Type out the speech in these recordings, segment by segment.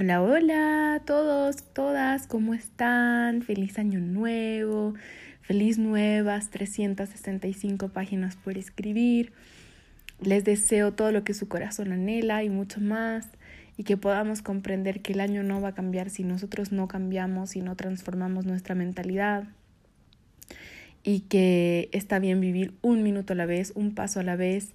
Hola, hola a todos, todas, ¿cómo están? Feliz año nuevo, feliz nuevas 365 páginas por escribir. Les deseo todo lo que su corazón anhela y mucho más y que podamos comprender que el año no va a cambiar si nosotros no cambiamos y no transformamos nuestra mentalidad y que está bien vivir un minuto a la vez, un paso a la vez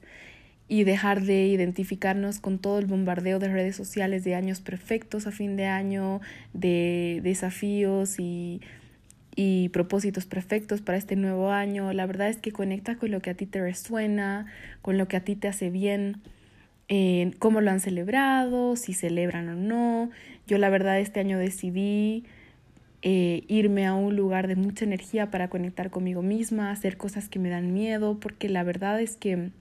y dejar de identificarnos con todo el bombardeo de redes sociales de años perfectos a fin de año, de desafíos y, y propósitos perfectos para este nuevo año. La verdad es que conecta con lo que a ti te resuena, con lo que a ti te hace bien, cómo lo han celebrado, si celebran o no. Yo la verdad este año decidí eh, irme a un lugar de mucha energía para conectar conmigo misma, hacer cosas que me dan miedo, porque la verdad es que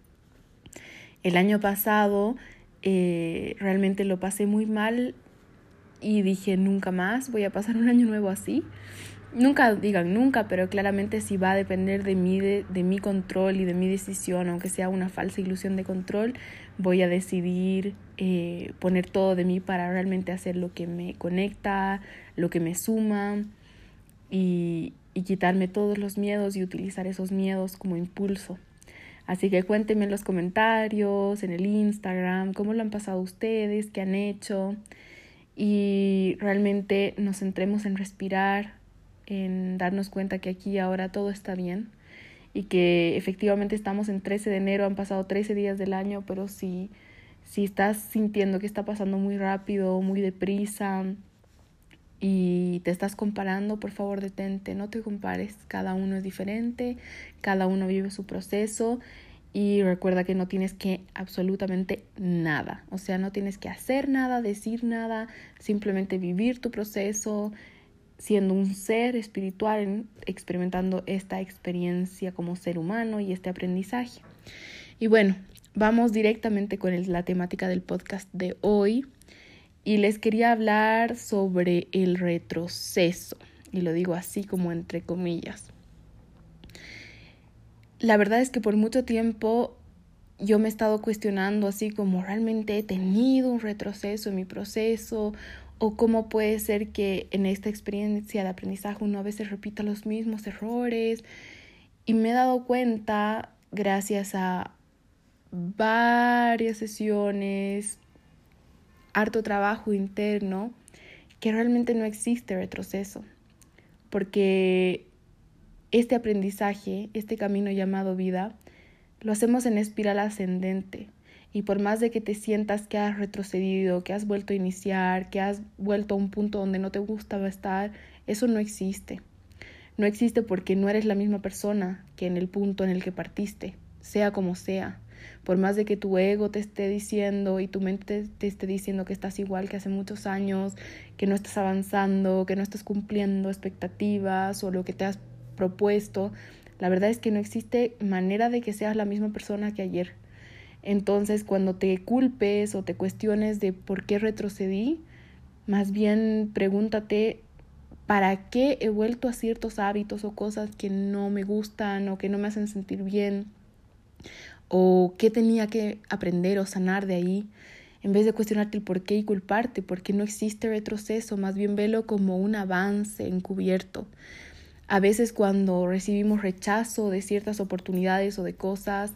el año pasado eh, realmente lo pasé muy mal y dije nunca más voy a pasar un año nuevo así. Nunca digan nunca, pero claramente si va a depender de mí, de, mi control y de mi decisión, aunque sea una falsa ilusión de control, voy a decidir eh, poner todo de mí para realmente hacer lo que me conecta, lo que me suma y quitarme todos los miedos y utilizar esos miedos como impulso. Así que cuéntenme en los comentarios, en el Instagram, cómo lo han pasado ustedes, qué han hecho. Y realmente nos centremos en respirar, en darnos cuenta que aquí ahora todo está bien y que efectivamente estamos en 13 de enero, han pasado 13 días del año, pero si, si estás sintiendo que está pasando muy rápido, muy deprisa, y te estás comparando, por favor detente, no te compares, cada uno es diferente, cada uno vive su proceso y recuerda que no tienes que absolutamente nada, o sea, no tienes que hacer nada, decir nada, simplemente vivir tu proceso siendo un ser espiritual, experimentando esta experiencia como ser humano y este aprendizaje. Y bueno, vamos directamente con la temática del podcast de hoy y les quería hablar sobre el retroceso, y lo digo así como entre comillas. La verdad es que por mucho tiempo yo me he estado cuestionando así como realmente he tenido un retroceso en mi proceso o cómo puede ser que en esta experiencia de aprendizaje uno a veces repita los mismos errores y me he dado cuenta gracias a varias sesiones, harto trabajo interno, que realmente no existe retroceso, porque este aprendizaje, este camino llamado vida, lo hacemos en espiral ascendente. Y por más de que te sientas que has retrocedido, que has vuelto a iniciar, que has vuelto a un punto donde no te gustaba estar, eso no existe. No existe porque no eres la misma persona que en el punto en el que partiste, sea como sea. Por más de que tu ego te esté diciendo y tu mente te esté diciendo que estás igual que hace muchos años, que no estás avanzando, que no estás cumpliendo expectativas o lo que te has propuesto, la verdad es que no existe manera de que seas la misma persona que ayer. Entonces, cuando te culpes o te cuestiones de por qué retrocedí, más bien pregúntate para qué he vuelto a ciertos hábitos o cosas que no me gustan o que no me hacen sentir bien o qué tenía que aprender o sanar de ahí, en vez de cuestionarte el por qué y culparte, porque no existe retroceso, más bien velo como un avance encubierto. A veces cuando recibimos rechazo de ciertas oportunidades o de cosas,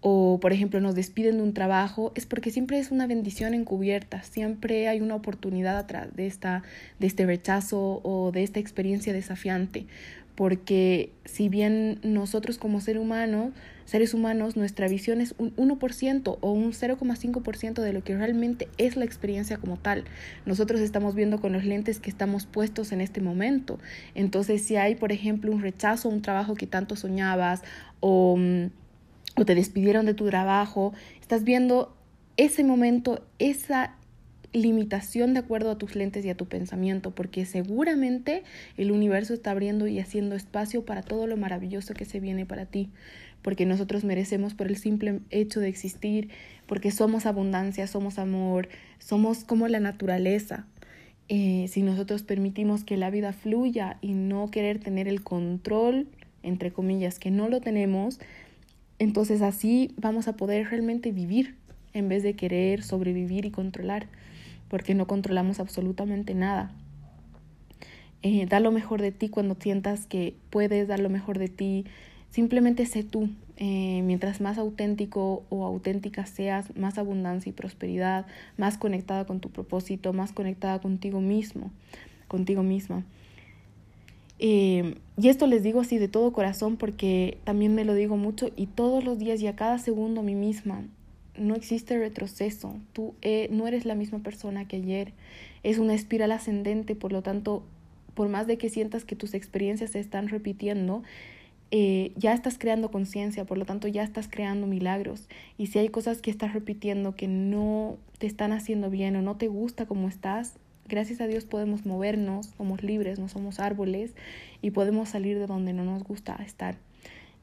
o por ejemplo nos despiden de un trabajo, es porque siempre es una bendición encubierta, siempre hay una oportunidad atrás de, esta, de este rechazo o de esta experiencia desafiante, porque si bien nosotros como ser humano, seres humanos, nuestra visión es un 1% o un 0,5% de lo que realmente es la experiencia como tal. Nosotros estamos viendo con los lentes que estamos puestos en este momento. Entonces, si hay, por ejemplo, un rechazo a un trabajo que tanto soñabas o, mm, o te despidieron de tu trabajo, estás viendo ese momento, esa limitación de acuerdo a tus lentes y a tu pensamiento, porque seguramente el universo está abriendo y haciendo espacio para todo lo maravilloso que se viene para ti, porque nosotros merecemos por el simple hecho de existir, porque somos abundancia, somos amor, somos como la naturaleza. Eh, si nosotros permitimos que la vida fluya y no querer tener el control, entre comillas, que no lo tenemos, entonces así vamos a poder realmente vivir en vez de querer sobrevivir y controlar porque no controlamos absolutamente nada. Eh, da lo mejor de ti cuando sientas que puedes dar lo mejor de ti. Simplemente sé tú. Eh, mientras más auténtico o auténtica seas, más abundancia y prosperidad, más conectada con tu propósito, más conectada contigo mismo, contigo misma. Eh, y esto les digo así de todo corazón porque también me lo digo mucho y todos los días y a cada segundo a mí misma no existe retroceso, tú eh, no eres la misma persona que ayer, es una espiral ascendente, por lo tanto, por más de que sientas que tus experiencias se están repitiendo, eh, ya estás creando conciencia, por lo tanto ya estás creando milagros. Y si hay cosas que estás repitiendo que no te están haciendo bien o no te gusta como estás, gracias a Dios podemos movernos, somos libres, no somos árboles y podemos salir de donde no nos gusta estar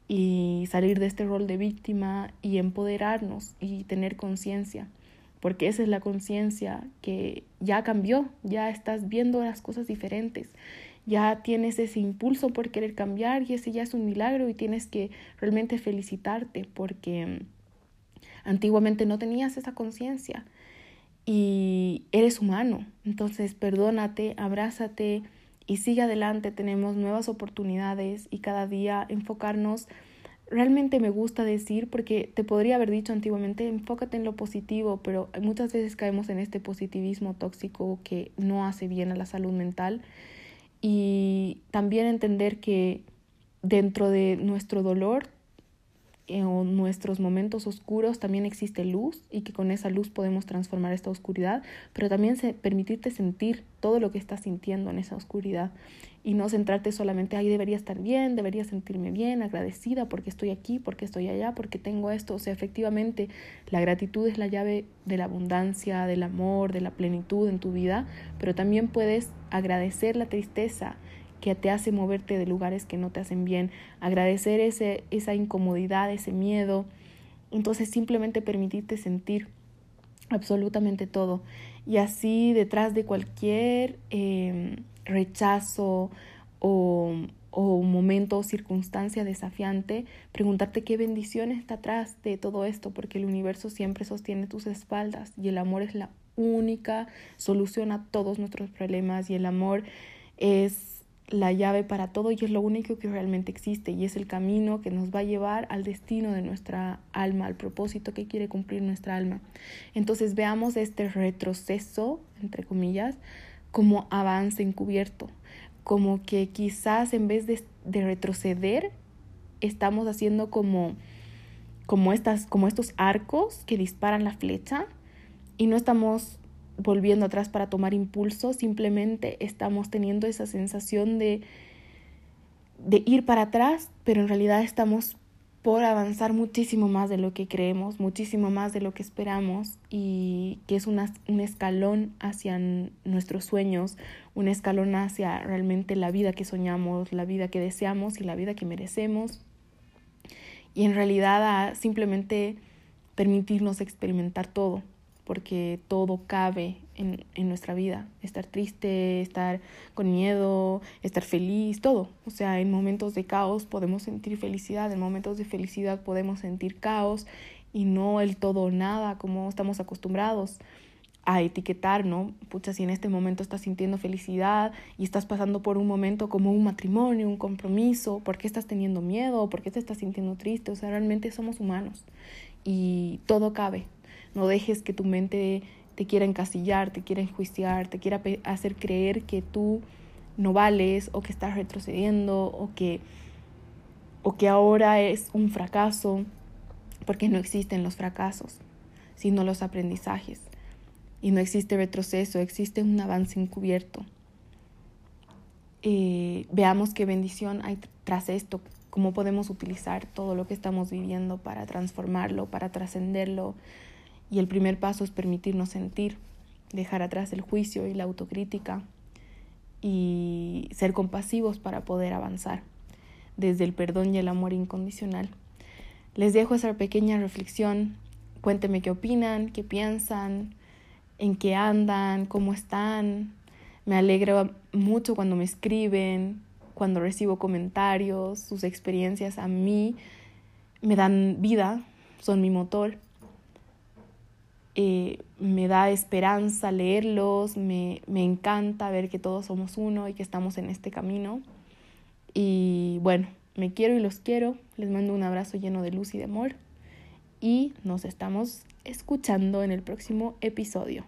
y salir de este rol de víctima y empoderarnos y tener conciencia, porque esa es la conciencia que ya cambió, ya estás viendo las cosas diferentes, ya tienes ese impulso por querer cambiar y ese ya es un milagro y tienes que realmente felicitarte porque antiguamente no tenías esa conciencia y eres humano, entonces perdónate, abrázate, y sigue adelante, tenemos nuevas oportunidades y cada día enfocarnos. Realmente me gusta decir, porque te podría haber dicho antiguamente, enfócate en lo positivo, pero muchas veces caemos en este positivismo tóxico que no hace bien a la salud mental. Y también entender que dentro de nuestro dolor en nuestros momentos oscuros también existe luz y que con esa luz podemos transformar esta oscuridad, pero también se, permitirte sentir todo lo que estás sintiendo en esa oscuridad y no centrarte solamente, ahí debería estar bien, debería sentirme bien, agradecida porque estoy aquí, porque estoy allá, porque tengo esto. O sea, efectivamente, la gratitud es la llave de la abundancia, del amor, de la plenitud en tu vida, pero también puedes agradecer la tristeza que te hace moverte de lugares que no te hacen bien, agradecer ese, esa incomodidad, ese miedo. Entonces simplemente permitirte sentir absolutamente todo. Y así detrás de cualquier em, rechazo o, o momento o circunstancia desafiante, preguntarte qué bendición está atrás de todo esto, porque el universo siempre sostiene tus espaldas y el amor es la única solución a todos nuestros problemas y el amor es la llave para todo y es lo único que realmente existe y es el camino que nos va a llevar al destino de nuestra alma, al propósito que quiere cumplir nuestra alma. Entonces veamos este retroceso, entre comillas, como avance encubierto, como que quizás en vez de, de retroceder, estamos haciendo como, como, estas, como estos arcos que disparan la flecha y no estamos volviendo atrás para tomar impulso, simplemente estamos teniendo esa sensación de, de ir para atrás, pero en realidad estamos por avanzar muchísimo más de lo que creemos, muchísimo más de lo que esperamos y que es un escalón hacia nuestros sueños, un escalón hacia realmente la vida que soñamos, la vida que deseamos y la vida que merecemos. Y en realidad a simplemente permitirnos experimentar todo, porque todo cabe en, en, nuestra vida. Estar triste, estar con miedo, estar feliz, todo. O sea, en momentos de caos podemos sentir felicidad, en momentos de felicidad podemos sentir caos y no el todo o nada como estamos acostumbrados a etiquetar, ¿no? Pucha, si en este momento estás sintiendo felicidad y estás pasando por un momento como un matrimonio, un compromiso, ¿por qué estás teniendo miedo? ¿Por qué te estás sintiendo triste? O sea, realmente somos humanos y todo cabe, no dejes que tu mente te quiera encasillar, te quiera enjuiciar, te quiera hacer creer que tú no vales o que estás retrocediendo o que, o que ahora es un fracaso, porque no existen los fracasos, sino los aprendizajes. Y no existe retroceso, existe un avance encubierto. Eh, veamos qué bendición hay tras esto, cómo podemos utilizar todo lo que estamos viviendo para transformarlo, para trascenderlo, y el primer paso es permitirnos sentir. dejar atrás el juicio y la autocrítica y ser compasivos para poder avanzar desde el perdón y el amor incondicional. Les dejo esa pequeña reflexión. Cuénteme qué opinan, qué piensan, en qué andan, cómo están. Me alegra mucho cuando me escriben, cuando recibo comentarios, sus experiencias a mí me dan vida, son mi motor. Eh, me da esperanza leerlos, me, me encanta ver que todos somos uno y que estamos en este camino. Y bueno, me quiero y los quiero. Les mando un abrazo lleno de luz y de amor. Y nos estamos escuchando en el próximo episodio.